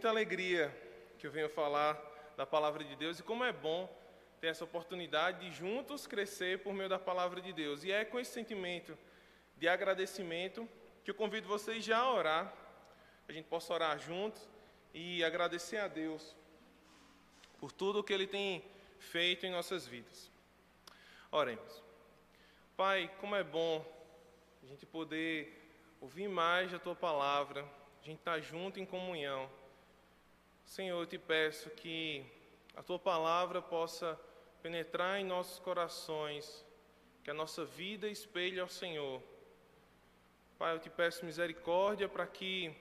muita alegria que eu venho falar da palavra de Deus e como é bom ter essa oportunidade de juntos crescer por meio da palavra de Deus. E é com esse sentimento de agradecimento que eu convido vocês já a orar, a gente possa orar juntos e agradecer a Deus por tudo o que Ele tem feito em nossas vidas. Oremos. Pai, como é bom a gente poder ouvir mais da Tua palavra, a gente estar tá junto em comunhão. Senhor, eu te peço que a Tua palavra possa penetrar em nossos corações, que a nossa vida espelhe ao Senhor. Pai, eu te peço misericórdia para que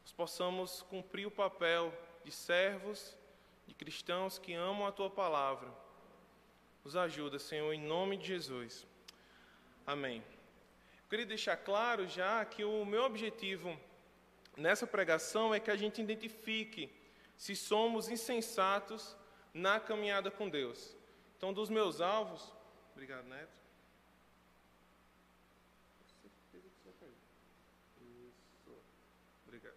nós possamos cumprir o papel de servos, de cristãos que amam a Tua palavra. Nos ajuda, Senhor, em nome de Jesus. Amém. Eu queria deixar claro já que o meu objetivo nessa pregação é que a gente identifique se somos insensatos na caminhada com Deus. Então, dos meus alvos. Obrigado, Neto. Obrigado.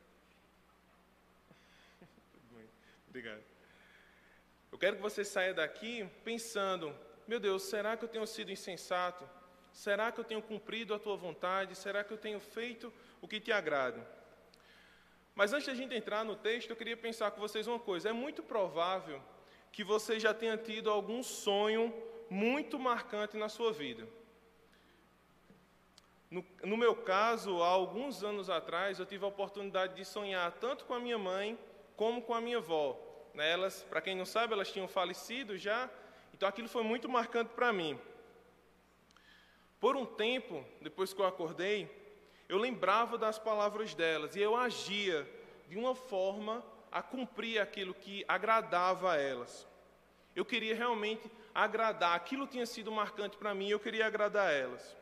Obrigado. Eu quero que você saia daqui pensando: meu Deus, será que eu tenho sido insensato? Será que eu tenho cumprido a tua vontade? Será que eu tenho feito o que te agrada? Mas antes de a gente entrar no texto, eu queria pensar com vocês uma coisa. É muito provável que você já tenha tido algum sonho muito marcante na sua vida. No, no, meu caso, há alguns anos atrás, eu tive a oportunidade de sonhar tanto com a minha mãe como com a minha avó. Né, elas, para quem não sabe, elas tinham falecido já, então aquilo foi muito marcante para mim. Por um tempo, depois que eu acordei, eu lembrava das palavras delas e eu agia de uma forma a cumprir aquilo que agradava a elas. Eu queria realmente agradar, aquilo tinha sido marcante para mim, eu queria agradar a elas.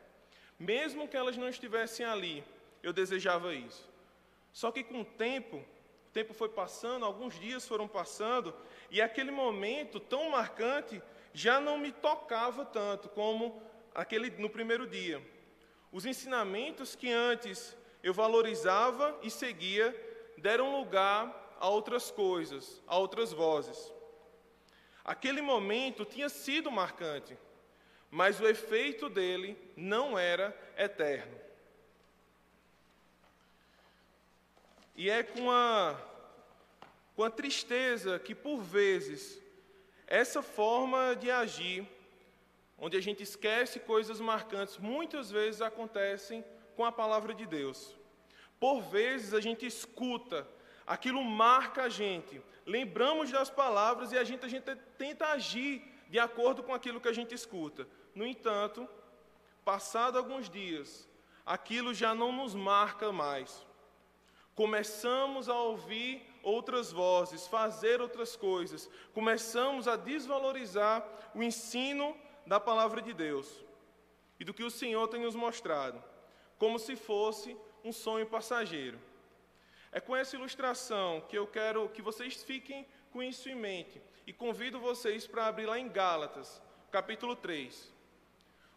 Mesmo que elas não estivessem ali, eu desejava isso. Só que com o tempo, o tempo foi passando, alguns dias foram passando, e aquele momento tão marcante já não me tocava tanto como aquele no primeiro dia. Os ensinamentos que antes eu valorizava e seguia deram lugar a outras coisas, a outras vozes. Aquele momento tinha sido marcante, mas o efeito dele não era eterno. E é com a, com a tristeza que, por vezes, essa forma de agir onde a gente esquece coisas marcantes, muitas vezes acontecem com a palavra de Deus. Por vezes a gente escuta, aquilo marca a gente, lembramos das palavras e a gente, a gente tenta agir de acordo com aquilo que a gente escuta. No entanto, passado alguns dias, aquilo já não nos marca mais. Começamos a ouvir outras vozes, fazer outras coisas, começamos a desvalorizar o ensino da palavra de Deus e do que o Senhor tem nos mostrado, como se fosse um sonho passageiro. É com essa ilustração que eu quero que vocês fiquem com isso em mente e convido vocês para abrir lá em Gálatas, capítulo 3.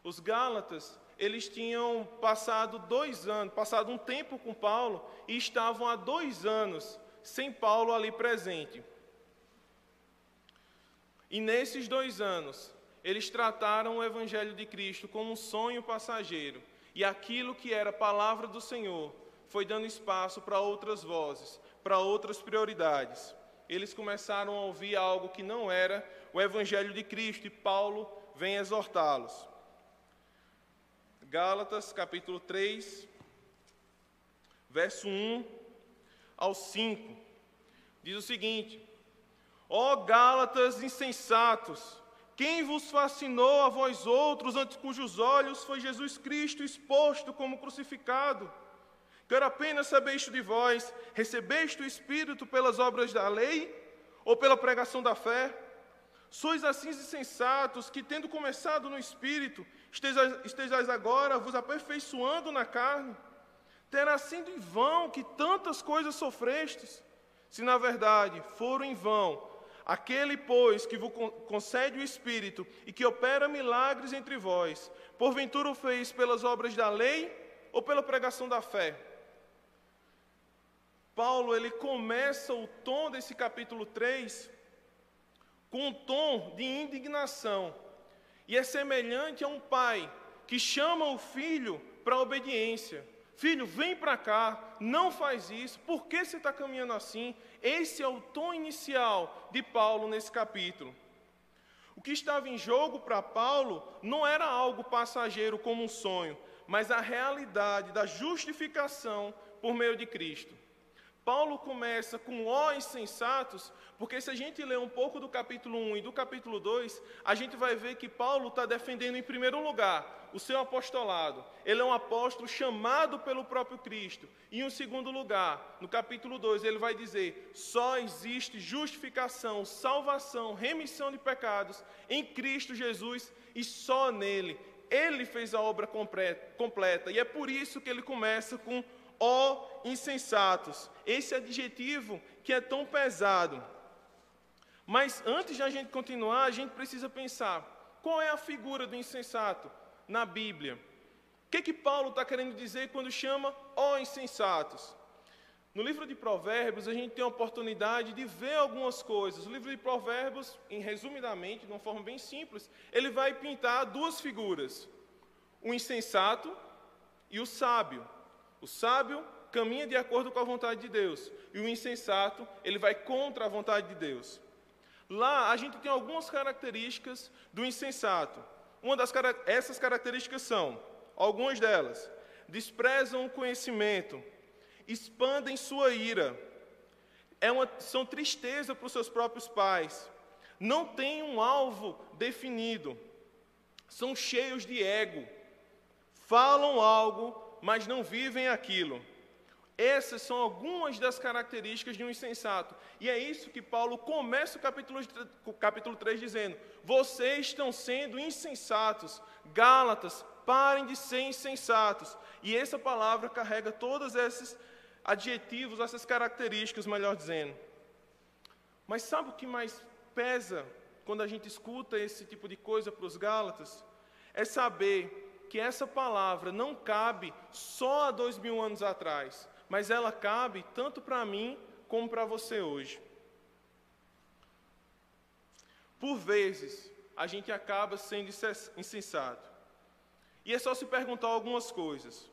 Os Gálatas, eles tinham passado dois anos, passado um tempo com Paulo e estavam há dois anos sem Paulo ali presente. E nesses dois anos, eles trataram o Evangelho de Cristo como um sonho passageiro, e aquilo que era palavra do Senhor foi dando espaço para outras vozes, para outras prioridades. Eles começaram a ouvir algo que não era o Evangelho de Cristo, e Paulo vem exortá-los. Gálatas capítulo 3, verso 1 ao 5, diz o seguinte: Ó Gálatas insensatos, quem vos fascinou a vós outros, ante cujos olhos foi Jesus Cristo exposto como crucificado? Quero apenas saber isto de vós: recebeste o Espírito pelas obras da lei ou pela pregação da fé? Sois assim insensatos que, tendo começado no Espírito, estejais agora vos aperfeiçoando na carne? Terá sido em vão que tantas coisas sofrestes? Se na verdade foram em vão Aquele, pois, que vos concede o Espírito e que opera milagres entre vós, porventura o fez pelas obras da lei ou pela pregação da fé? Paulo ele começa o tom desse capítulo 3 com um tom de indignação. E é semelhante a um pai que chama o filho para a obediência. Filho, vem para cá, não faz isso, por que você está caminhando assim? Esse é o tom inicial de Paulo nesse capítulo. O que estava em jogo para Paulo não era algo passageiro como um sonho, mas a realidade da justificação por meio de Cristo. Paulo começa com ó insensatos, porque se a gente ler um pouco do capítulo 1 e do capítulo 2, a gente vai ver que Paulo está defendendo, em primeiro lugar, o seu apostolado. Ele é um apóstolo chamado pelo próprio Cristo. E, em segundo lugar, no capítulo 2, ele vai dizer: só existe justificação, salvação, remissão de pecados em Cristo Jesus e só nele. Ele fez a obra completa. E é por isso que ele começa com ó insensatos. Esse adjetivo que é tão pesado. Mas antes de a gente continuar, a gente precisa pensar: qual é a figura do insensato na Bíblia? O que, que Paulo está querendo dizer quando chama ó insensatos? No livro de Provérbios, a gente tem a oportunidade de ver algumas coisas. O livro de Provérbios, em resumidamente, de uma forma bem simples, ele vai pintar duas figuras: o insensato e o sábio. O sábio caminha de acordo com a vontade de Deus, e o insensato, ele vai contra a vontade de Deus. Lá a gente tem algumas características do insensato. Uma das essas características são, algumas delas, desprezam o conhecimento, expandem sua ira, é uma, são tristeza para os seus próprios pais, não têm um alvo definido, são cheios de ego, falam algo mas não vivem aquilo. Essas são algumas das características de um insensato. E é isso que Paulo começa o capítulo, capítulo 3 dizendo: Vocês estão sendo insensatos. Gálatas, parem de ser insensatos. E essa palavra carrega todos esses adjetivos, essas características, melhor dizendo. Mas sabe o que mais pesa quando a gente escuta esse tipo de coisa para os Gálatas? É saber que essa palavra não cabe só há dois mil anos atrás, mas ela cabe tanto para mim como para você hoje. Por vezes, a gente acaba sendo insensato. E é só se perguntar algumas coisas.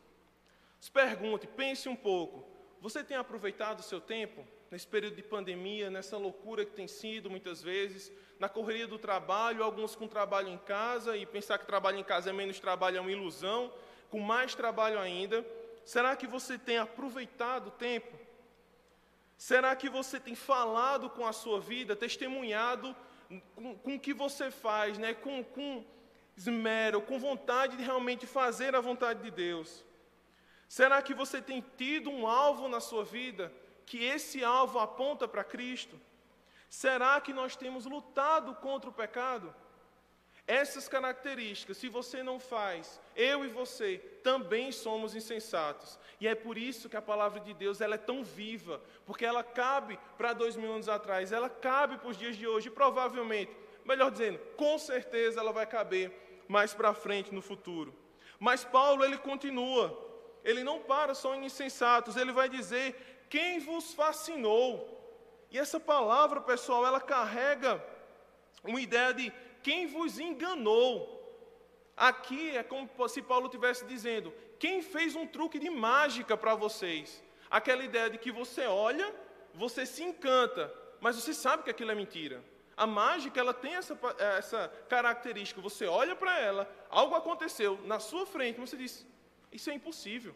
Se pergunte, pense um pouco. Você tem aproveitado o seu tempo nesse período de pandemia, nessa loucura que tem sido muitas vezes? na correria do trabalho, alguns com trabalho em casa, e pensar que trabalho em casa é menos trabalho é uma ilusão, com mais trabalho ainda. Será que você tem aproveitado o tempo? Será que você tem falado com a sua vida, testemunhado com, com o que você faz, né? com, com esmero, com vontade de realmente fazer a vontade de Deus? Será que você tem tido um alvo na sua vida, que esse alvo aponta para Cristo? Será que nós temos lutado contra o pecado? Essas características, se você não faz, eu e você também somos insensatos. E é por isso que a palavra de Deus ela é tão viva, porque ela cabe para dois mil anos atrás, ela cabe para os dias de hoje, e provavelmente, melhor dizendo, com certeza ela vai caber mais para frente no futuro. Mas Paulo ele continua, ele não para só em insensatos, ele vai dizer: quem vos fascinou? E essa palavra, pessoal, ela carrega uma ideia de quem vos enganou. Aqui é como se Paulo estivesse dizendo: quem fez um truque de mágica para vocês? Aquela ideia de que você olha, você se encanta, mas você sabe que aquilo é mentira. A mágica ela tem essa, essa característica. Você olha para ela, algo aconteceu na sua frente, você diz: Isso é impossível.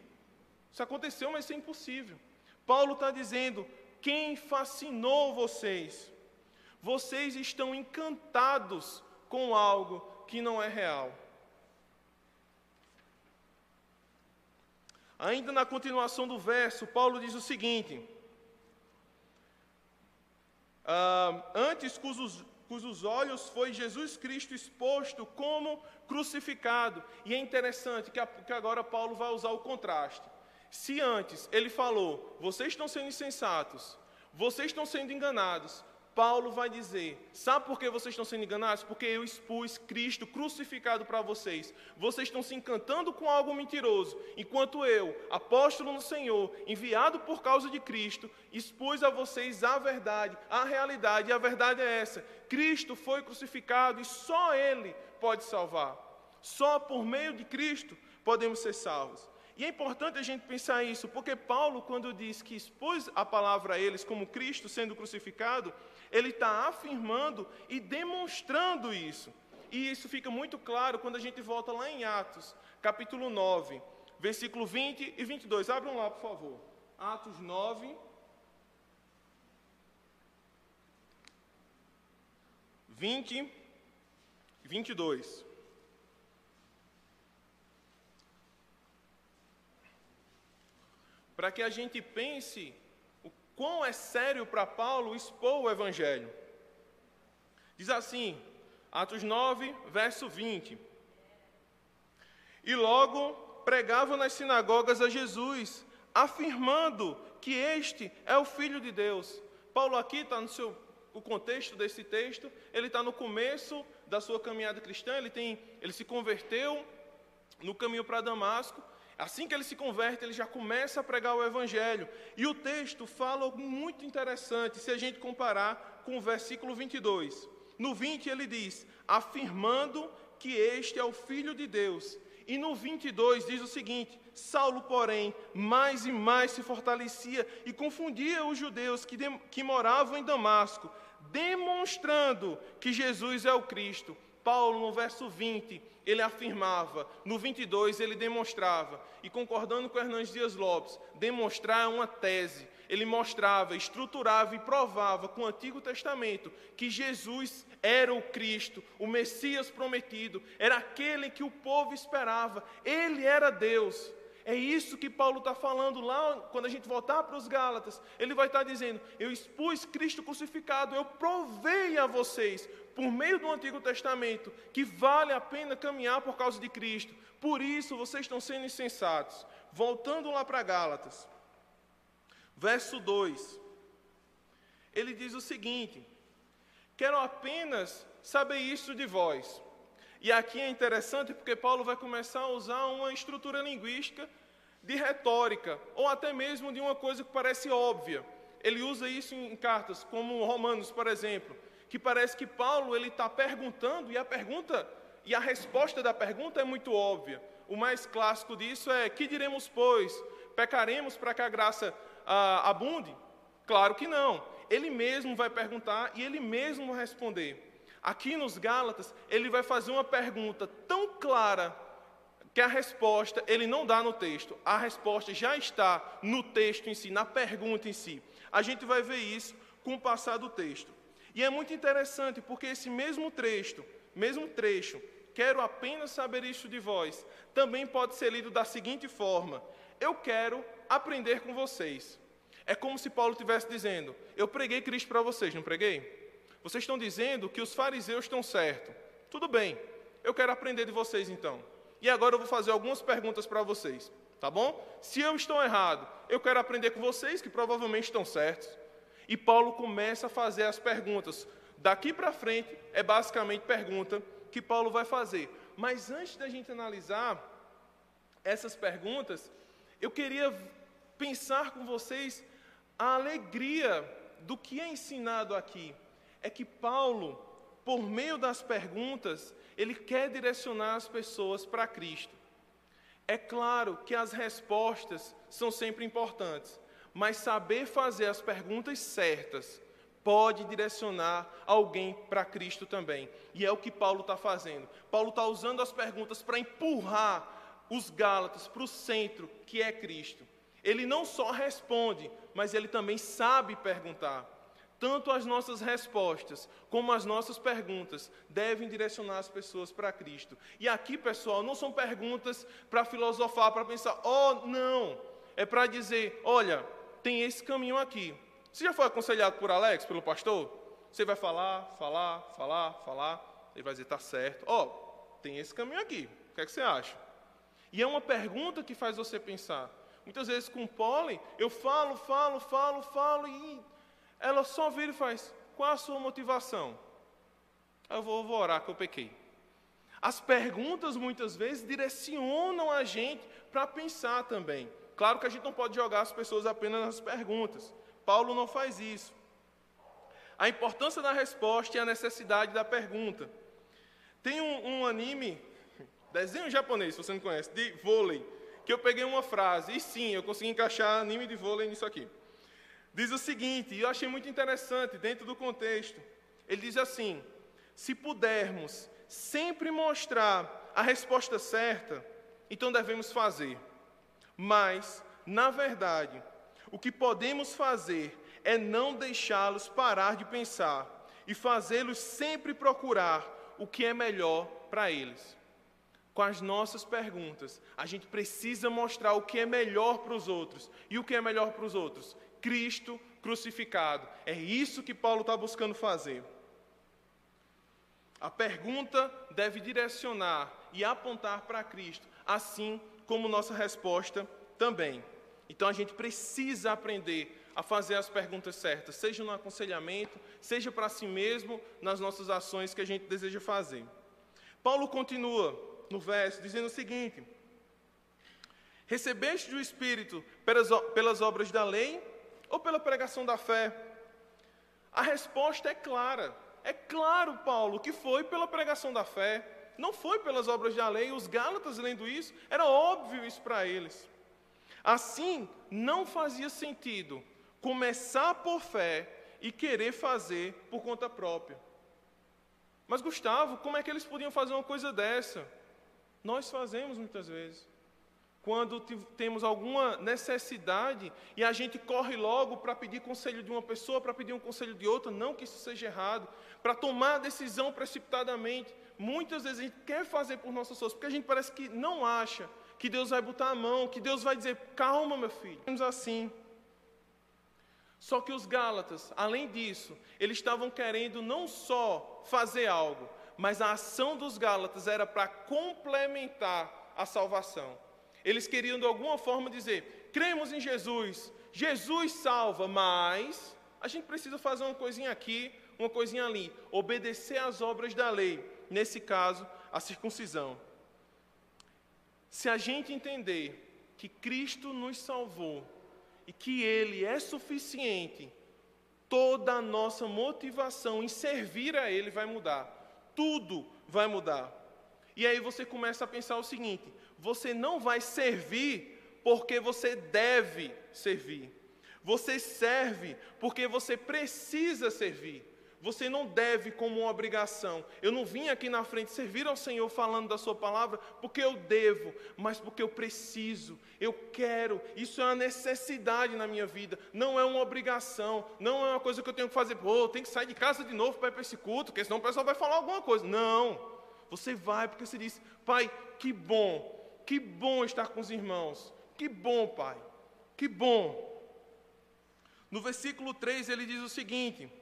Isso aconteceu, mas isso é impossível. Paulo está dizendo: quem fascinou vocês? Vocês estão encantados com algo que não é real. Ainda na continuação do verso, Paulo diz o seguinte: ah, Antes cujos, cujos olhos foi Jesus Cristo exposto como crucificado. E é interessante que, que agora Paulo vai usar o contraste. Se antes ele falou, vocês estão sendo insensatos, vocês estão sendo enganados, Paulo vai dizer: sabe por que vocês estão sendo enganados? Porque eu expus Cristo crucificado para vocês. Vocês estão se encantando com algo mentiroso, enquanto eu, apóstolo no Senhor, enviado por causa de Cristo, expus a vocês a verdade, a realidade, e a verdade é essa: Cristo foi crucificado e só Ele pode salvar. Só por meio de Cristo podemos ser salvos. E é importante a gente pensar isso, porque Paulo, quando diz que expôs a palavra a eles como Cristo sendo crucificado, ele está afirmando e demonstrando isso. E isso fica muito claro quando a gente volta lá em Atos, capítulo 9, versículo 20 e 22. Abram lá, por favor. Atos 9. 20 e 22. Para que a gente pense quão é sério para Paulo expor o Evangelho. Diz assim, Atos 9, verso 20: E logo pregava nas sinagogas a Jesus, afirmando que este é o Filho de Deus. Paulo aqui está no seu o contexto desse texto, ele está no começo da sua caminhada cristã, ele, tem, ele se converteu no caminho para Damasco, Assim que ele se converte, ele já começa a pregar o Evangelho. E o texto fala algo muito interessante, se a gente comparar com o versículo 22. No 20 ele diz: afirmando que este é o Filho de Deus. E no 22 diz o seguinte: Saulo, porém, mais e mais se fortalecia e confundia os judeus que, de, que moravam em Damasco, demonstrando que Jesus é o Cristo. Paulo, no verso 20, ele afirmava, no 22 ele demonstrava, e concordando com Hernandes Dias Lopes, demonstrar uma tese. Ele mostrava, estruturava e provava com o Antigo Testamento que Jesus era o Cristo, o Messias prometido, era aquele que o povo esperava, ele era Deus. É isso que Paulo está falando lá, quando a gente voltar para os Gálatas. Ele vai estar dizendo: Eu expus Cristo crucificado, eu provei a vocês, por meio do Antigo Testamento, que vale a pena caminhar por causa de Cristo. Por isso vocês estão sendo insensatos. Voltando lá para Gálatas, verso 2. Ele diz o seguinte: Quero apenas saber isso de vós. E aqui é interessante porque Paulo vai começar a usar uma estrutura linguística de retórica, ou até mesmo de uma coisa que parece óbvia. Ele usa isso em cartas, como Romanos, por exemplo, que parece que Paulo ele está perguntando e a pergunta e a resposta da pergunta é muito óbvia. O mais clássico disso é: que diremos pois? Pecaremos para que a graça ah, abunde? Claro que não. Ele mesmo vai perguntar e ele mesmo responder. Aqui nos Gálatas, ele vai fazer uma pergunta tão clara que a resposta ele não dá no texto, a resposta já está no texto em si, na pergunta em si. A gente vai ver isso com o passar do texto. E é muito interessante porque esse mesmo trecho, mesmo trecho, quero apenas saber isso de vós, também pode ser lido da seguinte forma: eu quero aprender com vocês. É como se Paulo estivesse dizendo: eu preguei Cristo para vocês, não preguei? Vocês estão dizendo que os fariseus estão certos. Tudo bem, eu quero aprender de vocês então. E agora eu vou fazer algumas perguntas para vocês, tá bom? Se eu estou errado, eu quero aprender com vocês, que provavelmente estão certos. E Paulo começa a fazer as perguntas. Daqui para frente é basicamente pergunta que Paulo vai fazer. Mas antes da gente analisar essas perguntas, eu queria pensar com vocês a alegria do que é ensinado aqui. É que Paulo, por meio das perguntas, ele quer direcionar as pessoas para Cristo. É claro que as respostas são sempre importantes, mas saber fazer as perguntas certas pode direcionar alguém para Cristo também. E é o que Paulo está fazendo. Paulo está usando as perguntas para empurrar os Gálatas para o centro, que é Cristo. Ele não só responde, mas ele também sabe perguntar. Tanto as nossas respostas como as nossas perguntas devem direcionar as pessoas para Cristo. E aqui, pessoal, não são perguntas para filosofar, para pensar, oh, não. É para dizer, olha, tem esse caminho aqui. Você já foi aconselhado por Alex, pelo pastor? Você vai falar, falar, falar, falar. Ele vai dizer, está certo. Ó, oh, tem esse caminho aqui. O que, é que você acha? E é uma pergunta que faz você pensar. Muitas vezes com o Polly, eu falo, falo, falo, falo e ela só vira e faz: qual a sua motivação? Eu vou, vou orar que eu pequei. As perguntas muitas vezes direcionam a gente para pensar também. Claro que a gente não pode jogar as pessoas apenas nas perguntas. Paulo não faz isso. A importância da resposta e a necessidade da pergunta. Tem um, um anime, desenho japonês, se você não conhece, de vôlei, que eu peguei uma frase, e sim, eu consegui encaixar anime de vôlei nisso aqui. Diz o seguinte, e eu achei muito interessante dentro do contexto. Ele diz assim: se pudermos sempre mostrar a resposta certa, então devemos fazer. Mas, na verdade, o que podemos fazer é não deixá-los parar de pensar e fazê-los sempre procurar o que é melhor para eles. Com as nossas perguntas, a gente precisa mostrar o que é melhor para os outros. E o que é melhor para os outros? Cristo crucificado. É isso que Paulo está buscando fazer. A pergunta deve direcionar e apontar para Cristo, assim como nossa resposta também. Então a gente precisa aprender a fazer as perguntas certas, seja no aconselhamento, seja para si mesmo, nas nossas ações que a gente deseja fazer. Paulo continua no verso dizendo o seguinte: Recebeste o Espírito pelas, pelas obras da lei ou pela pregação da fé? A resposta é clara. É claro, Paulo, que foi pela pregação da fé, não foi pelas obras da lei. Os Gálatas, lendo isso, era óbvio isso para eles. Assim, não fazia sentido começar por fé e querer fazer por conta própria. Mas, Gustavo, como é que eles podiam fazer uma coisa dessa? Nós fazemos muitas vezes quando temos alguma necessidade e a gente corre logo para pedir conselho de uma pessoa, para pedir um conselho de outra, não que isso seja errado, para tomar a decisão precipitadamente. Muitas vezes a gente quer fazer por nossas forças, porque a gente parece que não acha que Deus vai botar a mão, que Deus vai dizer: calma, meu filho. Temos assim. Só que os Gálatas, além disso, eles estavam querendo não só fazer algo, mas a ação dos Gálatas era para complementar a salvação. Eles queriam de alguma forma dizer: cremos em Jesus, Jesus salva, mas a gente precisa fazer uma coisinha aqui, uma coisinha ali, obedecer às obras da lei, nesse caso, a circuncisão. Se a gente entender que Cristo nos salvou e que Ele é suficiente, toda a nossa motivação em servir a Ele vai mudar, tudo vai mudar. E aí você começa a pensar o seguinte: você não vai servir porque você deve servir. Você serve porque você precisa servir. Você não deve como uma obrigação. Eu não vim aqui na frente servir ao Senhor falando da Sua palavra porque eu devo, mas porque eu preciso, eu quero. Isso é uma necessidade na minha vida, não é uma obrigação, não é uma coisa que eu tenho que fazer. Pô, eu tenho que sair de casa de novo para ir para esse culto, porque senão o pessoal vai falar alguma coisa. Não, você vai porque você diz, Pai, que bom que bom estar com os irmãos. Que bom, Pai. Que bom. No versículo 3 ele diz o seguinte: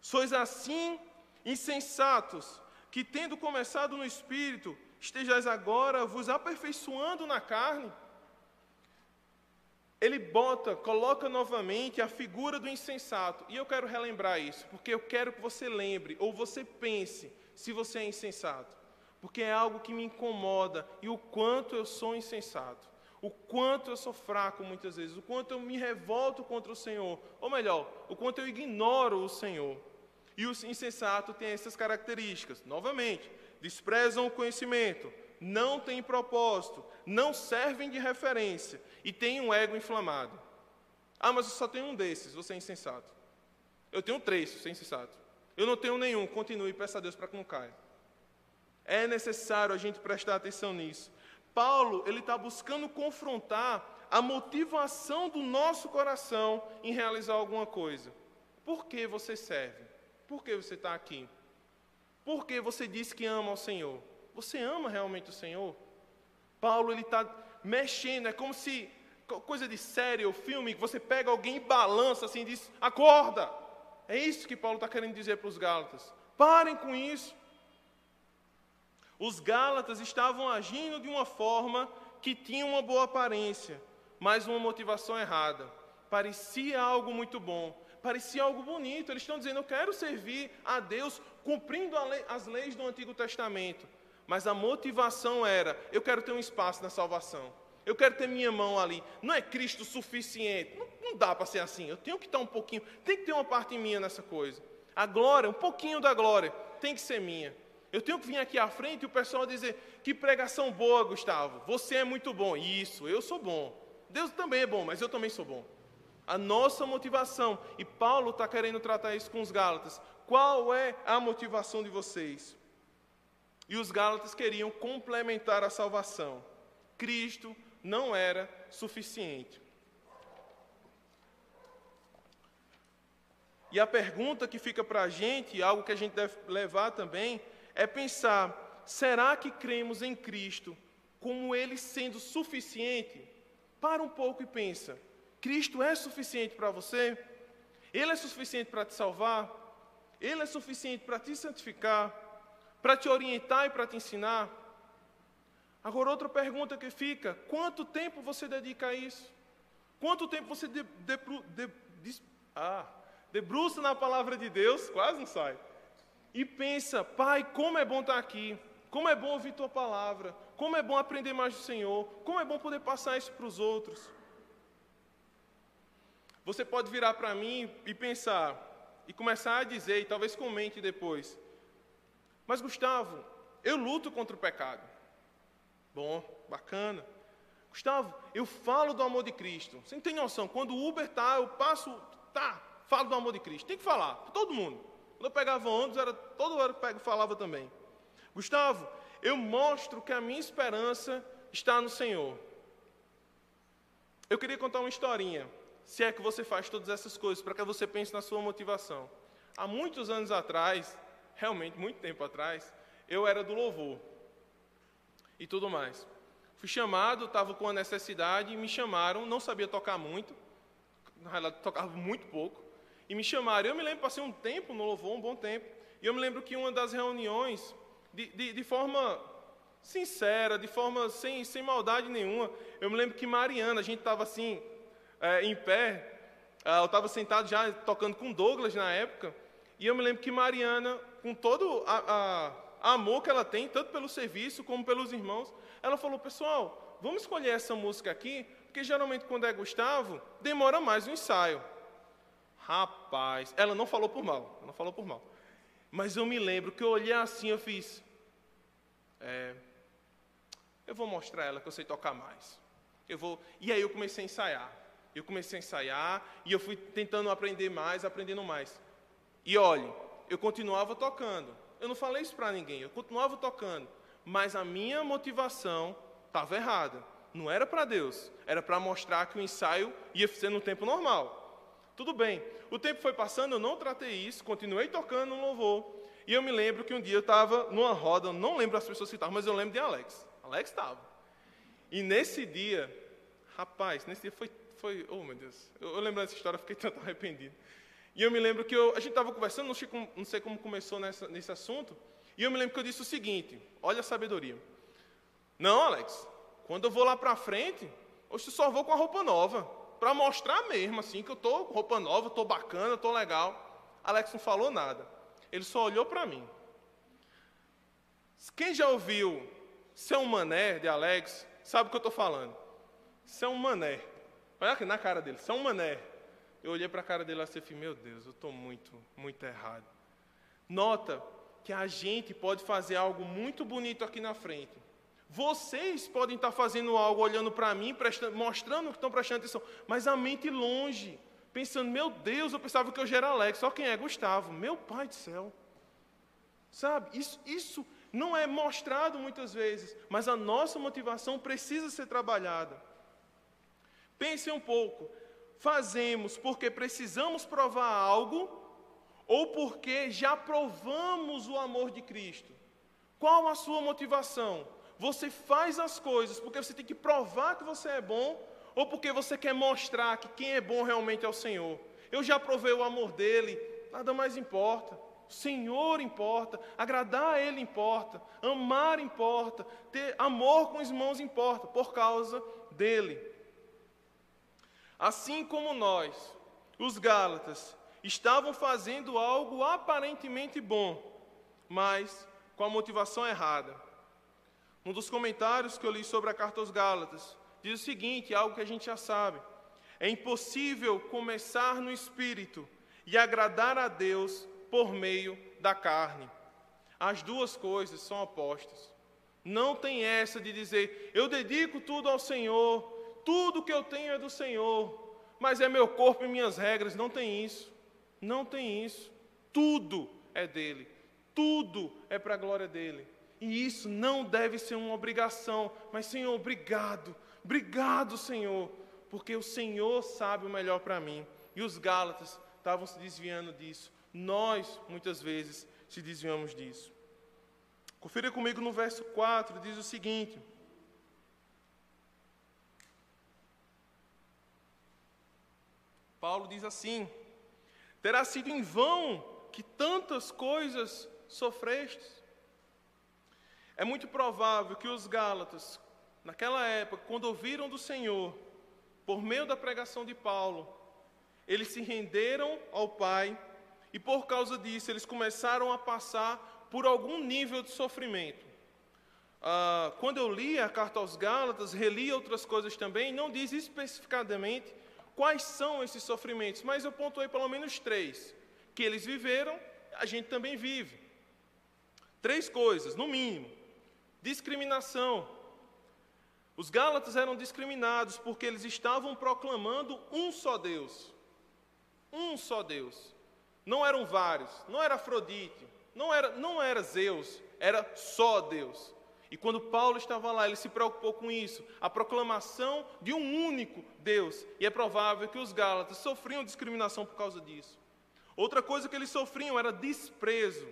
Sois assim insensatos, que tendo começado no espírito, estejais agora vos aperfeiçoando na carne. Ele bota, coloca novamente a figura do insensato. E eu quero relembrar isso, porque eu quero que você lembre, ou você pense, se você é insensato porque é algo que me incomoda e o quanto eu sou insensato, o quanto eu sou fraco muitas vezes, o quanto eu me revolto contra o Senhor, ou melhor, o quanto eu ignoro o Senhor. E o insensato tem essas características. Novamente, desprezam o conhecimento, não têm propósito, não servem de referência e têm um ego inflamado. Ah, mas eu só tenho um desses, você é insensato. Eu tenho três, você é insensato. Eu não tenho nenhum, continue, peça a Deus para que não caia. É necessário a gente prestar atenção nisso. Paulo, ele está buscando confrontar a motivação do nosso coração em realizar alguma coisa. Por que você serve? Por que você está aqui? Por que você diz que ama o Senhor? Você ama realmente o Senhor? Paulo, ele está mexendo, é como se, coisa de série ou filme, que você pega alguém e balança assim e diz, acorda! É isso que Paulo está querendo dizer para os Gálatas. Parem com isso. Os Gálatas estavam agindo de uma forma que tinha uma boa aparência, mas uma motivação errada. Parecia algo muito bom, Parecia algo bonito. Eles estão dizendo: Eu quero servir a Deus cumprindo lei, as leis do Antigo Testamento. Mas a motivação era: Eu quero ter um espaço na salvação. Eu quero ter minha mão ali. Não é Cristo suficiente. Não, não dá para ser assim. Eu tenho que estar um pouquinho. Tem que ter uma parte minha nessa coisa. A glória, um pouquinho da glória, tem que ser minha. Eu tenho que vir aqui à frente e o pessoal dizer: Que pregação boa, Gustavo. Você é muito bom. Isso, eu sou bom. Deus também é bom, mas eu também sou bom. A nossa motivação, e Paulo está querendo tratar isso com os Gálatas. Qual é a motivação de vocês? E os Gálatas queriam complementar a salvação. Cristo não era suficiente. E a pergunta que fica para a gente, algo que a gente deve levar também, é pensar: será que cremos em Cristo como Ele sendo suficiente? Para um pouco e pensa: Cristo é suficiente para você? Ele é suficiente para te salvar? Ele é suficiente para te santificar? Para te orientar e para te ensinar? Agora, outra pergunta que fica: quanto tempo você dedica a isso? Quanto tempo você de, de, de, ah, debruça na palavra de Deus? Quase não sai. E pensa: Pai, como é bom estar aqui. Como é bom ouvir tua palavra. Como é bom aprender mais do Senhor. Como é bom poder passar isso para os outros. Você pode virar para mim e pensar, e começar a dizer, e talvez comente depois: Mas Gustavo, eu luto contra o pecado. Bom, bacana. Gustavo, eu falo do amor de Cristo. Você não tem noção, quando o Uber tá, eu passo, tá, falo do amor de Cristo. Tem que falar, para todo mundo. Quando eu pegava ônibus, era todo hora que eu falava também. Gustavo, eu mostro que a minha esperança está no Senhor. Eu queria contar uma historinha, se é que você faz todas essas coisas, para que você pense na sua motivação. Há muitos anos atrás, realmente muito tempo atrás, eu era do louvor e tudo mais. Fui chamado, estava com a necessidade, me chamaram, não sabia tocar muito, na realidade tocava muito pouco, e me chamaram. Eu me lembro, passei um tempo no louvor, um bom tempo, e eu me lembro que uma das reuniões, de, de, de forma sincera, de forma sem, sem maldade nenhuma, eu me lembro que Mariana, a gente estava assim, é, em pé, é, eu estava sentado já tocando com Douglas na época, e eu me lembro que Mariana, com todo a, a amor que ela tem, tanto pelo serviço como pelos irmãos, ela falou: pessoal, vamos escolher essa música aqui, porque geralmente quando é Gustavo, demora mais o ensaio. Rapaz, ela não falou por mal, não falou por mal. Mas eu me lembro que eu olhei assim, eu fiz. É, eu vou mostrar ela que eu sei tocar mais. Eu vou, e aí eu comecei a ensaiar. Eu comecei a ensaiar e eu fui tentando aprender mais, aprendendo mais. E olhe, eu continuava tocando eu não falei isso para ninguém, eu continuava tocando, mas a minha motivação estava errada. Não era para Deus, era para mostrar que o ensaio ia ser no tempo normal. Tudo bem, o tempo foi passando, eu não tratei isso, continuei tocando no louvor. E eu me lembro que um dia eu estava numa roda, não lembro as pessoas que estavam, mas eu lembro de Alex. Alex estava. E nesse dia, rapaz, nesse dia foi, foi oh meu Deus, eu, eu lembro dessa história, fiquei tanto arrependido. E eu me lembro que eu, a gente estava conversando, não sei, como, não sei como começou nessa, nesse assunto, e eu me lembro que eu disse o seguinte: olha a sabedoria. Não, Alex, quando eu vou lá para frente, eu só vou com a roupa nova, para mostrar mesmo, assim, que eu estou com roupa nova, estou bacana, estou legal. Alex não falou nada, ele só olhou para mim. Quem já ouviu Seu Mané de Alex, sabe o que eu estou falando. Seu Mané. Olha aqui na cara dele, Seu Mané. Eu olhei para a cara dele e falei, meu Deus, eu estou muito, muito errado. Nota que a gente pode fazer algo muito bonito aqui na frente. Vocês podem estar fazendo algo olhando para mim, prestando, mostrando que estão prestando atenção, mas a mente longe, pensando, meu Deus, eu pensava que eu já era Alex, só quem é Gustavo, meu pai do céu. Sabe, isso, isso não é mostrado muitas vezes, mas a nossa motivação precisa ser trabalhada. Pense um pouco, fazemos porque precisamos provar algo ou porque já provamos o amor de Cristo? Qual a sua motivação? Você faz as coisas porque você tem que provar que você é bom ou porque você quer mostrar que quem é bom realmente é o Senhor? Eu já provei o amor dele, nada mais importa. O Senhor importa, agradar a Ele importa, amar importa, ter amor com os irmãos importa, por causa dele. Assim como nós, os Gálatas, estavam fazendo algo aparentemente bom, mas com a motivação errada. Um dos comentários que eu li sobre a carta aos Gálatas diz o seguinte: algo que a gente já sabe. É impossível começar no espírito e agradar a Deus por meio da carne. As duas coisas são opostas. Não tem essa de dizer, eu dedico tudo ao Senhor, tudo que eu tenho é do Senhor, mas é meu corpo e minhas regras. Não tem isso. Não tem isso. Tudo é dele. Tudo é para a glória dele. E isso não deve ser uma obrigação, mas Senhor, obrigado. Obrigado, Senhor, porque o Senhor sabe o melhor para mim. E os Gálatas estavam se desviando disso. Nós, muitas vezes, se desviamos disso. Confira comigo no verso 4, diz o seguinte: Paulo diz assim: Terá sido em vão que tantas coisas sofrestes. É muito provável que os Gálatas, naquela época, quando ouviram do Senhor, por meio da pregação de Paulo, eles se renderam ao Pai e por causa disso eles começaram a passar por algum nível de sofrimento. Ah, quando eu li a carta aos Gálatas, reli outras coisas também, não diz especificadamente quais são esses sofrimentos, mas eu pontuei pelo menos três: que eles viveram, a gente também vive. Três coisas, no mínimo: discriminação. Os Gálatas eram discriminados porque eles estavam proclamando um só Deus. Um só Deus. Não eram vários, não era Afrodite, não era, não era Zeus, era só Deus. E quando Paulo estava lá, ele se preocupou com isso, a proclamação de um único Deus. E é provável que os Gálatas sofriam discriminação por causa disso. Outra coisa que eles sofriam era desprezo,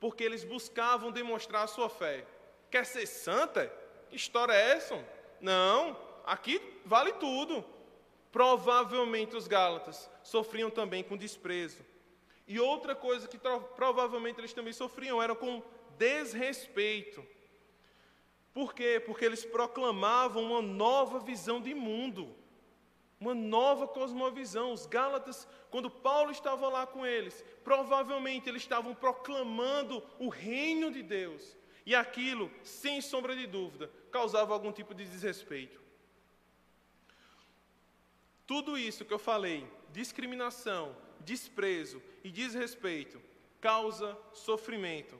porque eles buscavam demonstrar a sua fé. Quer ser santa? Que história é essa? Não, aqui vale tudo. Provavelmente os Gálatas sofriam também com desprezo. E outra coisa que provavelmente eles também sofriam era com desrespeito. Por quê? Porque eles proclamavam uma nova visão de mundo, uma nova cosmovisão. Os Gálatas, quando Paulo estava lá com eles, provavelmente eles estavam proclamando o reino de Deus. E aquilo, sem sombra de dúvida, causava algum tipo de desrespeito. Tudo isso que eu falei, discriminação, desprezo e desrespeito, causa sofrimento.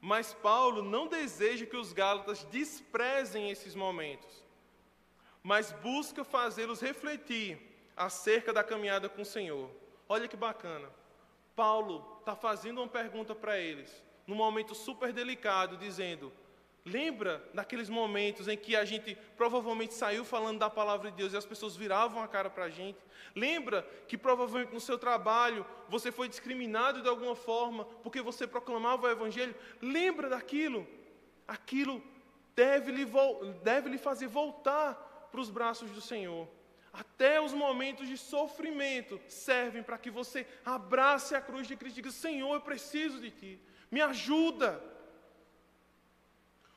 Mas Paulo não deseja que os Gálatas desprezem esses momentos, mas busca fazê-los refletir acerca da caminhada com o Senhor. Olha que bacana. Paulo está fazendo uma pergunta para eles, num momento super delicado, dizendo: Lembra daqueles momentos em que a gente provavelmente saiu falando da palavra de Deus e as pessoas viravam a cara para a gente? Lembra que provavelmente no seu trabalho você foi discriminado de alguma forma porque você proclamava o Evangelho? Lembra daquilo? Aquilo deve lhe, deve lhe fazer voltar para os braços do Senhor. Até os momentos de sofrimento servem para que você abrace a cruz de Cristo e diga: Senhor, eu preciso de Ti, me ajuda.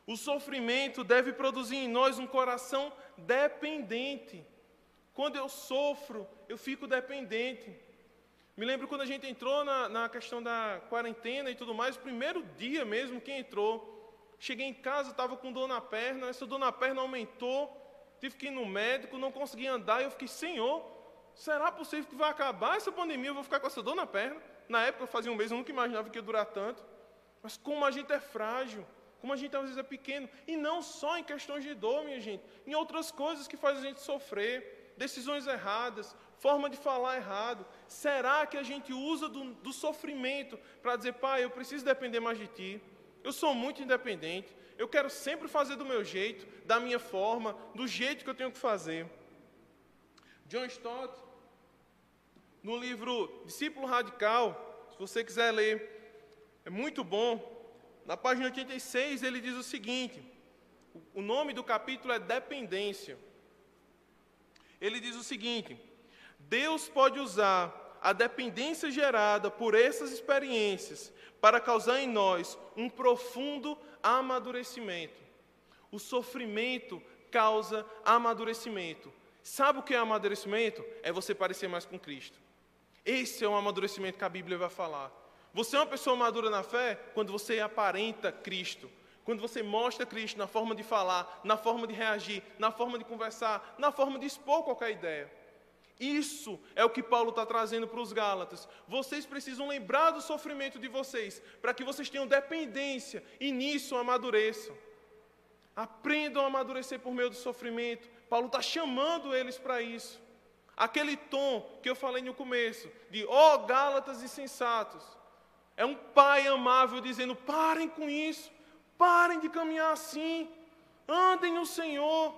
O sofrimento deve produzir em nós um coração dependente. Quando eu sofro, eu fico dependente. Me lembro quando a gente entrou na, na questão da quarentena e tudo mais, o primeiro dia mesmo que entrou. Cheguei em casa, estava com dor na perna, essa dor na perna aumentou, tive que ir no médico, não consegui andar, e eu fiquei, Senhor, será possível que vai acabar essa pandemia, eu vou ficar com essa dor na perna? Na época, fazia um mês, eu nunca imaginava que ia durar tanto. Mas como a gente é frágil, como a gente às vezes é pequeno, e não só em questões de dor, minha gente, em outras coisas que fazem a gente sofrer, decisões erradas, forma de falar errado. Será que a gente usa do, do sofrimento para dizer, pai, eu preciso depender mais de ti, eu sou muito independente, eu quero sempre fazer do meu jeito, da minha forma, do jeito que eu tenho que fazer. John Stott, no livro Discípulo Radical, se você quiser ler, é muito bom. Na página 86 ele diz o seguinte: o nome do capítulo é Dependência. Ele diz o seguinte: Deus pode usar a dependência gerada por essas experiências para causar em nós um profundo amadurecimento. O sofrimento causa amadurecimento. Sabe o que é amadurecimento? É você parecer mais com Cristo. Esse é o amadurecimento que a Bíblia vai falar. Você é uma pessoa madura na fé quando você aparenta Cristo, quando você mostra Cristo na forma de falar, na forma de reagir, na forma de conversar, na forma de expor qualquer ideia. Isso é o que Paulo está trazendo para os Gálatas. Vocês precisam lembrar do sofrimento de vocês, para que vocês tenham dependência e nisso amadureçam. Aprendam a amadurecer por meio do sofrimento. Paulo está chamando eles para isso. Aquele tom que eu falei no começo, de ó oh, Gálatas insensatos, é um pai amável dizendo: parem com isso, parem de caminhar assim, andem no Senhor.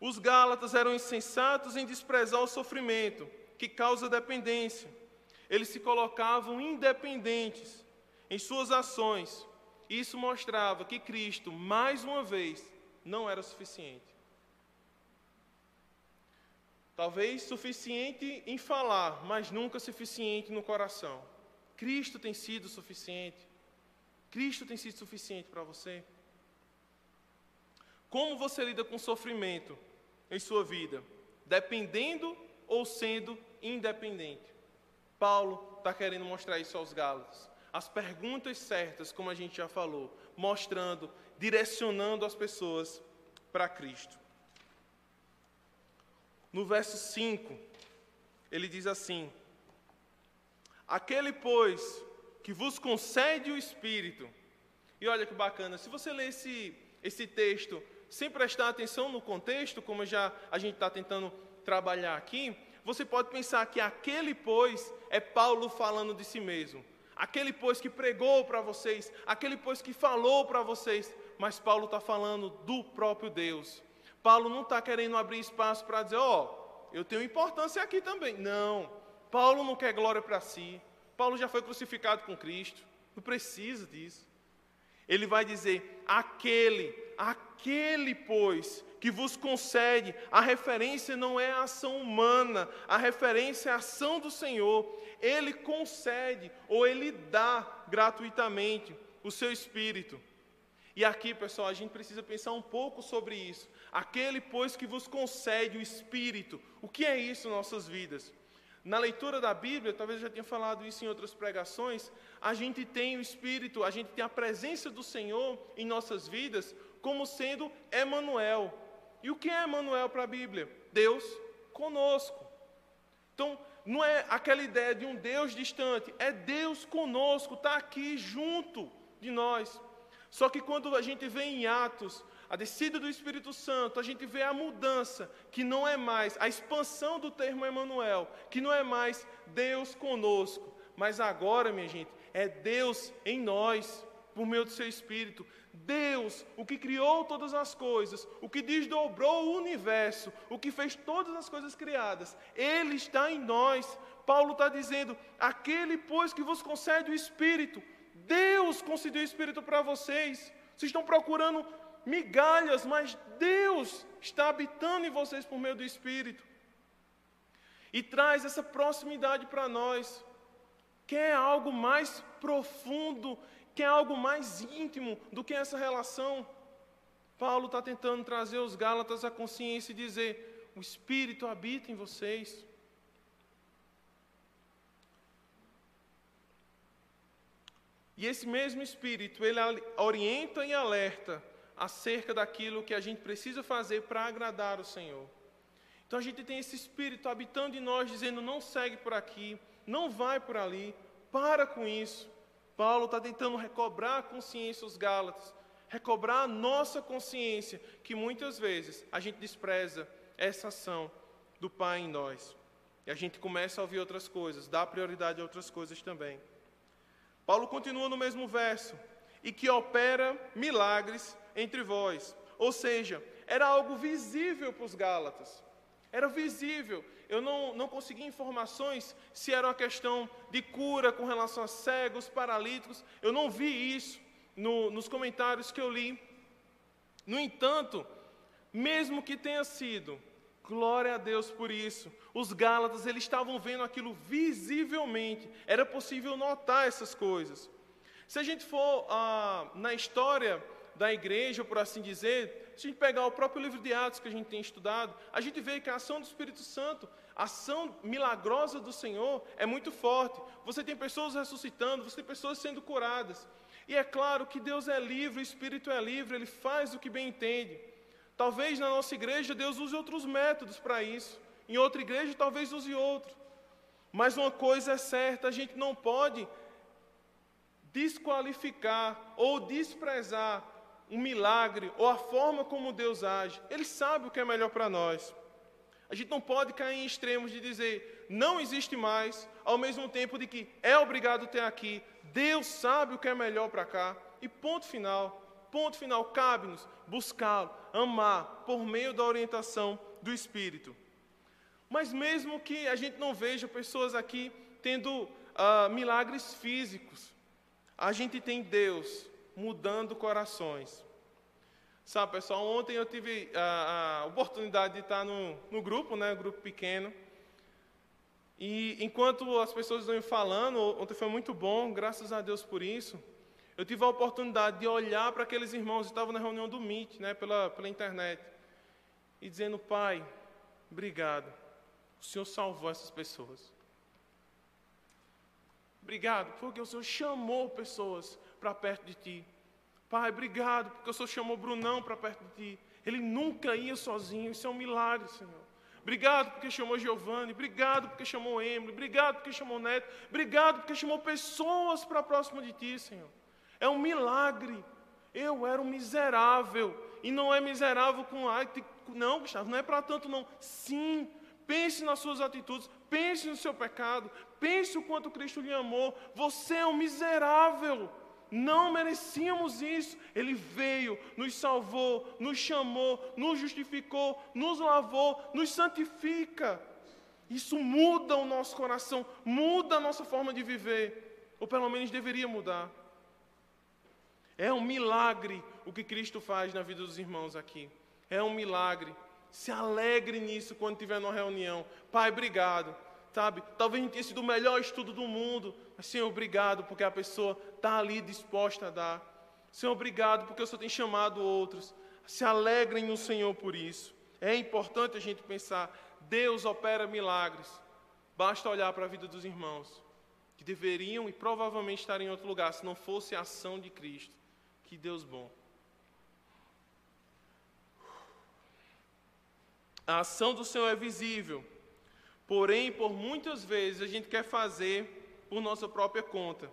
Os Gálatas eram insensatos em desprezar o sofrimento, que causa dependência. Eles se colocavam independentes em suas ações. Isso mostrava que Cristo, mais uma vez, não era suficiente. Talvez suficiente em falar, mas nunca suficiente no coração. Cristo tem sido suficiente. Cristo tem sido suficiente para você. Como você lida com sofrimento em sua vida? Dependendo ou sendo independente? Paulo está querendo mostrar isso aos Gálatas. As perguntas certas, como a gente já falou, mostrando, direcionando as pessoas para Cristo. No verso 5, ele diz assim: Aquele, pois, que vos concede o Espírito. E olha que bacana, se você ler esse, esse texto sem prestar atenção no contexto, como já a gente está tentando trabalhar aqui, você pode pensar que aquele, pois, é Paulo falando de si mesmo. Aquele, pois, que pregou para vocês, aquele, pois, que falou para vocês, mas Paulo está falando do próprio Deus. Paulo não está querendo abrir espaço para dizer, ó, oh, eu tenho importância aqui também. Não, Paulo não quer glória para si. Paulo já foi crucificado com Cristo, não precisa disso. Ele vai dizer: aquele, aquele, pois, que vos concede, a referência não é a ação humana, a referência é a ação do Senhor. Ele concede ou ele dá gratuitamente o seu espírito. E aqui, pessoal, a gente precisa pensar um pouco sobre isso. Aquele, pois, que vos concede o Espírito. O que é isso em nossas vidas? Na leitura da Bíblia, talvez eu já tenha falado isso em outras pregações, a gente tem o Espírito, a gente tem a presença do Senhor em nossas vidas como sendo Emanuel. E o que é Emanuel para a Bíblia? Deus conosco. Então, não é aquela ideia de um Deus distante, é Deus conosco, está aqui junto de nós. Só que quando a gente vê em Atos a descida do Espírito Santo, a gente vê a mudança, que não é mais a expansão do termo Emanuel, que não é mais Deus conosco, mas agora, minha gente, é Deus em nós, por meio do seu Espírito. Deus, o que criou todas as coisas, o que desdobrou o universo, o que fez todas as coisas criadas, Ele está em nós. Paulo está dizendo: aquele, pois, que vos concede o Espírito, Deus concedeu o Espírito para vocês. Vocês estão procurando migalhas, mas Deus está habitando em vocês por meio do Espírito. E traz essa proximidade para nós. Quer algo mais profundo, quer algo mais íntimo do que essa relação? Paulo está tentando trazer os Gálatas à consciência e dizer: o Espírito habita em vocês. E esse mesmo Espírito, ele orienta e alerta acerca daquilo que a gente precisa fazer para agradar o Senhor. Então a gente tem esse Espírito habitando em nós, dizendo: não segue por aqui, não vai por ali, para com isso. Paulo está tentando recobrar a consciência dos Gálatas, recobrar a nossa consciência, que muitas vezes a gente despreza essa ação do Pai em nós. E a gente começa a ouvir outras coisas, dá prioridade a outras coisas também. Paulo continua no mesmo verso, e que opera milagres entre vós. Ou seja, era algo visível para os Gálatas. Era visível. Eu não, não consegui informações se era uma questão de cura com relação a cegos, paralíticos. Eu não vi isso no, nos comentários que eu li. No entanto, mesmo que tenha sido, glória a Deus por isso. Os Gálatas, eles estavam vendo aquilo visivelmente. Era possível notar essas coisas. Se a gente for ah, na história da igreja, por assim dizer, se a gente pegar o próprio livro de Atos que a gente tem estudado, a gente vê que a ação do Espírito Santo, a ação milagrosa do Senhor é muito forte. Você tem pessoas ressuscitando, você tem pessoas sendo curadas. E é claro que Deus é livre, o Espírito é livre, ele faz o que bem entende. Talvez na nossa igreja Deus use outros métodos para isso. Em outra igreja talvez use outro. Mas uma coisa é certa, a gente não pode desqualificar ou desprezar um milagre ou a forma como Deus age. Ele sabe o que é melhor para nós. A gente não pode cair em extremos de dizer não existe mais, ao mesmo tempo de que é obrigado ter aqui. Deus sabe o que é melhor para cá. E ponto final. Ponto final. Cabe-nos buscá-lo, amar por meio da orientação do Espírito. Mas mesmo que a gente não veja pessoas aqui tendo uh, milagres físicos, a gente tem Deus mudando corações. Sabe, pessoal, ontem eu tive a, a oportunidade de estar no, no grupo, né, um grupo pequeno. E enquanto as pessoas iam falando, ontem foi muito bom, graças a Deus por isso. Eu tive a oportunidade de olhar para aqueles irmãos que estavam na reunião do Meet, né, pela, pela internet, e dizendo: Pai, obrigado, o Senhor salvou essas pessoas. Obrigado, porque o Senhor chamou pessoas para perto de ti. Pai, obrigado, porque o Senhor chamou Brunão para perto de ti. Ele nunca ia sozinho, isso é um milagre, Senhor. Obrigado porque chamou Giovanni, obrigado porque chamou Emily, obrigado porque chamou Neto, obrigado porque chamou pessoas para próximo de ti, Senhor. É um milagre. Eu era um miserável, e não é miserável com ai, não, Gustavo, não é para tanto não. Sim, pense nas suas atitudes, pense no seu pecado, pense o quanto Cristo lhe amou. Você é um miserável. Não merecíamos isso. Ele veio, nos salvou, nos chamou, nos justificou, nos lavou, nos santifica. Isso muda o nosso coração, muda a nossa forma de viver, ou pelo menos deveria mudar. É um milagre o que Cristo faz na vida dos irmãos aqui. É um milagre. Se alegre nisso quando tiver numa reunião. Pai, obrigado. Sabe? Talvez não tenha sido o melhor estudo do mundo, mas Senhor, obrigado porque a pessoa está ali disposta a dar. Senhor, obrigado porque o Senhor tem chamado outros. Se alegrem no Senhor por isso. É importante a gente pensar: Deus opera milagres. Basta olhar para a vida dos irmãos, que deveriam e provavelmente estar em outro lugar, se não fosse a ação de Cristo. Que Deus bom. A ação do Senhor é visível, porém, por muitas vezes, a gente quer fazer por nossa própria conta.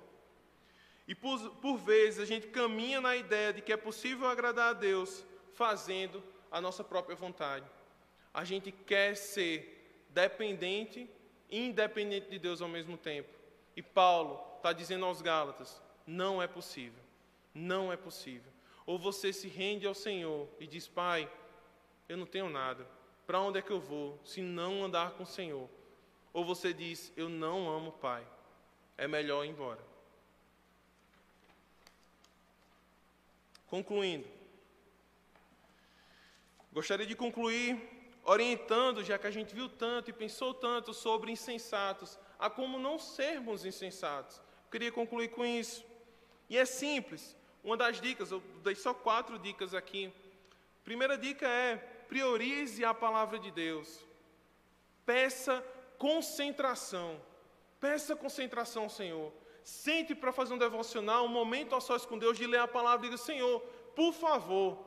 E por, por vezes a gente caminha na ideia de que é possível agradar a Deus fazendo a nossa própria vontade. A gente quer ser dependente e independente de Deus ao mesmo tempo. E Paulo está dizendo aos Gálatas: não é possível. Não é possível. Ou você se rende ao Senhor e diz: Pai, eu não tenho nada. Para onde é que eu vou se não andar com o Senhor? Ou você diz: Eu não amo o Pai. É melhor ir embora. Concluindo. Gostaria de concluir orientando, já que a gente viu tanto e pensou tanto sobre insensatos, a como não sermos insensatos. Eu queria concluir com isso. E é simples. Uma das dicas, eu dei só quatro dicas aqui. Primeira dica é: priorize a palavra de Deus. Peça concentração. Peça concentração ao Senhor. Sente para fazer um devocional, um momento a sós com Deus, de ler a palavra e diga: Senhor, por favor,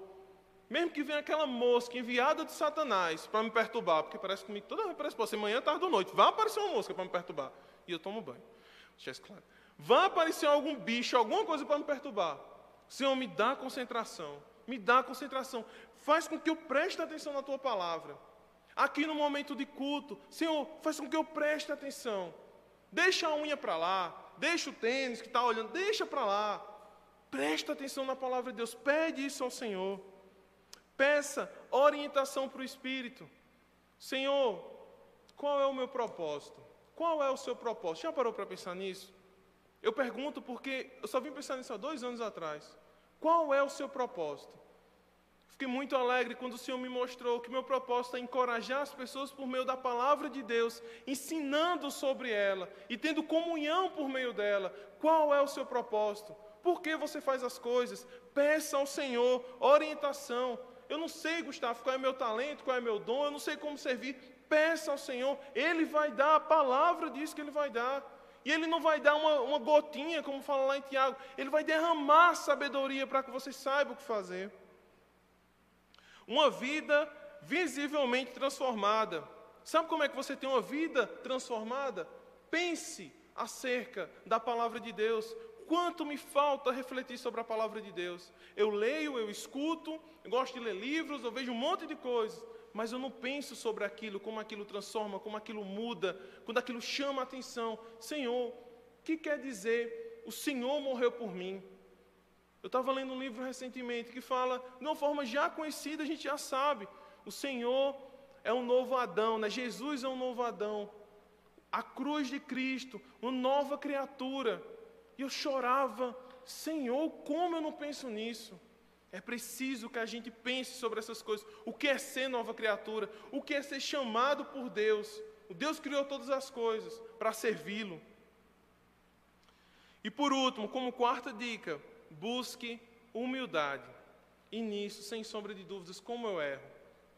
mesmo que venha aquela mosca enviada de Satanás para me perturbar, porque parece comigo toda vez parece, pô, manhã, tarde ou noite, vai aparecer uma mosca para me perturbar. E eu tomo banho. Vai aparecer algum bicho, alguma coisa para me perturbar. Senhor, me dá concentração. Me dá concentração. Faz com que eu preste atenção na tua palavra. Aqui no momento de culto, Senhor, faz com que eu preste atenção. Deixa a unha para lá, deixa o tênis que está olhando, deixa para lá. Presta atenção na palavra de Deus, pede isso ao Senhor. Peça orientação para o Espírito. Senhor, qual é o meu propósito? Qual é o seu propósito? Já parou para pensar nisso? Eu pergunto porque eu só vim pensar nisso há dois anos atrás. Qual é o seu propósito? Fiquei muito alegre quando o Senhor me mostrou que meu propósito é encorajar as pessoas por meio da palavra de Deus, ensinando sobre ela e tendo comunhão por meio dela. Qual é o seu propósito? Por que você faz as coisas? Peça ao Senhor orientação. Eu não sei, Gustavo, qual é meu talento, qual é meu dom, eu não sei como servir. Peça ao Senhor, Ele vai dar, a palavra diz que Ele vai dar. E Ele não vai dar uma, uma gotinha, como fala lá em Tiago, Ele vai derramar sabedoria para que você saiba o que fazer. Uma vida visivelmente transformada. Sabe como é que você tem uma vida transformada? Pense acerca da palavra de Deus. Quanto me falta refletir sobre a palavra de Deus? Eu leio, eu escuto, eu gosto de ler livros, eu vejo um monte de coisas, mas eu não penso sobre aquilo, como aquilo transforma, como aquilo muda, quando aquilo chama a atenção. Senhor, o que quer dizer o Senhor morreu por mim? Eu estava lendo um livro recentemente que fala, de uma forma já conhecida, a gente já sabe, o Senhor é um novo Adão, né? Jesus é um novo Adão. A cruz de Cristo, uma nova criatura. E eu chorava, Senhor, como eu não penso nisso? É preciso que a gente pense sobre essas coisas. O que é ser nova criatura? O que é ser chamado por Deus? O Deus criou todas as coisas para servi-lo. E por último, como quarta dica, busque humildade. E nisso, sem sombra de dúvidas, como eu erro?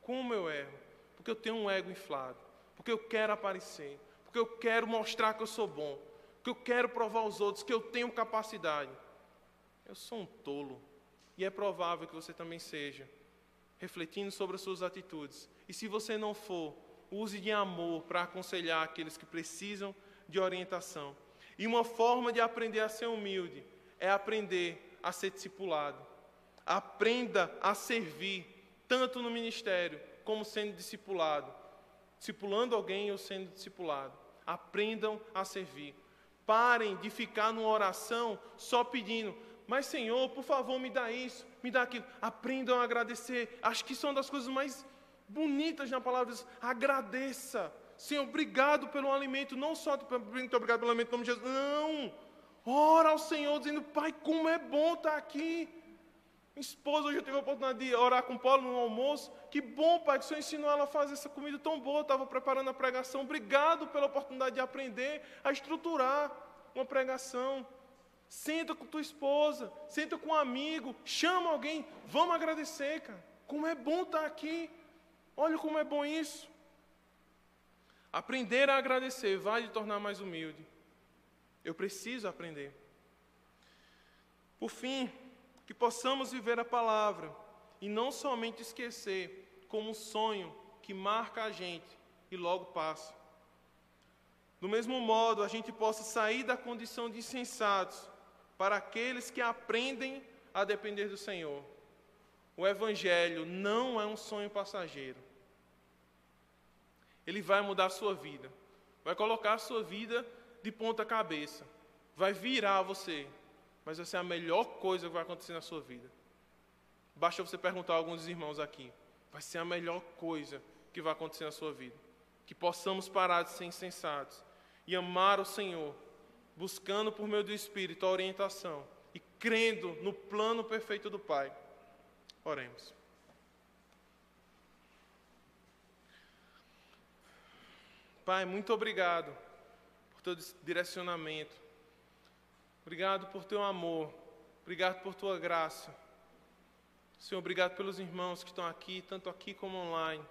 Como eu erro? Porque eu tenho um ego inflado, porque eu quero aparecer, porque eu quero mostrar que eu sou bom, que eu quero provar aos outros que eu tenho capacidade. Eu sou um tolo. E é provável que você também seja, refletindo sobre as suas atitudes. E se você não for, use de amor para aconselhar aqueles que precisam de orientação. E uma forma de aprender a ser humilde é aprender a ser discipulado. Aprenda a servir, tanto no ministério como sendo discipulado. Discipulando alguém ou sendo discipulado. Aprendam a servir. Parem de ficar numa oração só pedindo, mas Senhor, por favor, me dá isso, me dá aquilo. Aprendam a agradecer. Acho que isso é uma das coisas mais bonitas na palavra. Agradeça. Senhor, obrigado pelo alimento. Não só muito obrigado pelo alimento em nome de Jesus. Não. Ora ao Senhor, dizendo, Pai, como é bom estar aqui. Minha esposa hoje eu tive a oportunidade de orar com Paulo no almoço. Que bom, Pai, que o Senhor ensinou ela a fazer essa comida tão boa. Estava preparando a pregação. Obrigado pela oportunidade de aprender a estruturar uma pregação. Senta com tua esposa, senta com um amigo, chama alguém. Vamos agradecer, cara. Como é bom estar aqui. Olha como é bom isso. Aprender a agradecer vai lhe tornar mais humilde. Eu preciso aprender. Por fim, que possamos viver a palavra e não somente esquecer como um sonho que marca a gente e logo passa. Do mesmo modo, a gente possa sair da condição de insensatos para aqueles que aprendem a depender do Senhor. O Evangelho não é um sonho passageiro. Ele vai mudar a sua vida, vai colocar a sua vida de ponta cabeça, vai virar você, mas vai ser a melhor coisa que vai acontecer na sua vida. Basta você perguntar a alguns irmãos aqui. Vai ser a melhor coisa que vai acontecer na sua vida. Que possamos parar de ser insensatos e amar o Senhor, buscando por meio do Espírito a orientação e crendo no plano perfeito do Pai. Oremos. Pai, muito obrigado por teu direcionamento. Obrigado por teu amor. Obrigado por tua graça. Senhor, obrigado pelos irmãos que estão aqui, tanto aqui como online.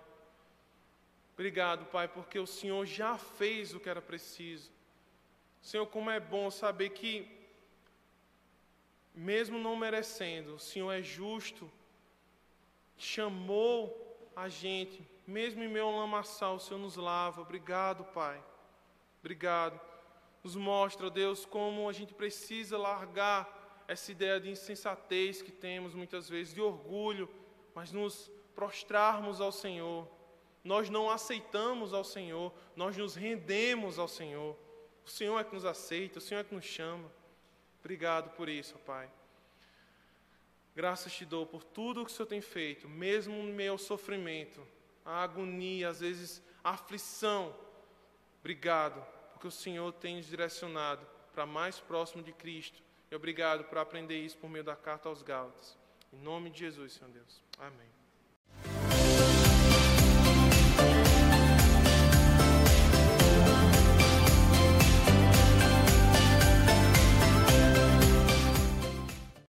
Obrigado, Pai, porque o Senhor já fez o que era preciso. Senhor, como é bom saber que, mesmo não merecendo, o Senhor é justo, chamou a gente, mesmo em meu lamaçal, o Senhor nos lava. Obrigado, Pai. Obrigado nos mostra, Deus, como a gente precisa largar essa ideia de insensatez que temos muitas vezes, de orgulho, mas nos prostrarmos ao Senhor. Nós não aceitamos ao Senhor, nós nos rendemos ao Senhor. O Senhor é que nos aceita, o Senhor é que nos chama. Obrigado por isso, Pai. Graças te dou por tudo o que o Senhor tem feito, mesmo no meu sofrimento, a agonia, às vezes a aflição. Obrigado, porque o Senhor tem nos direcionado para mais próximo de Cristo. E obrigado por aprender isso por meio da carta aos Gálatas. Em nome de Jesus, Senhor Deus. Amém.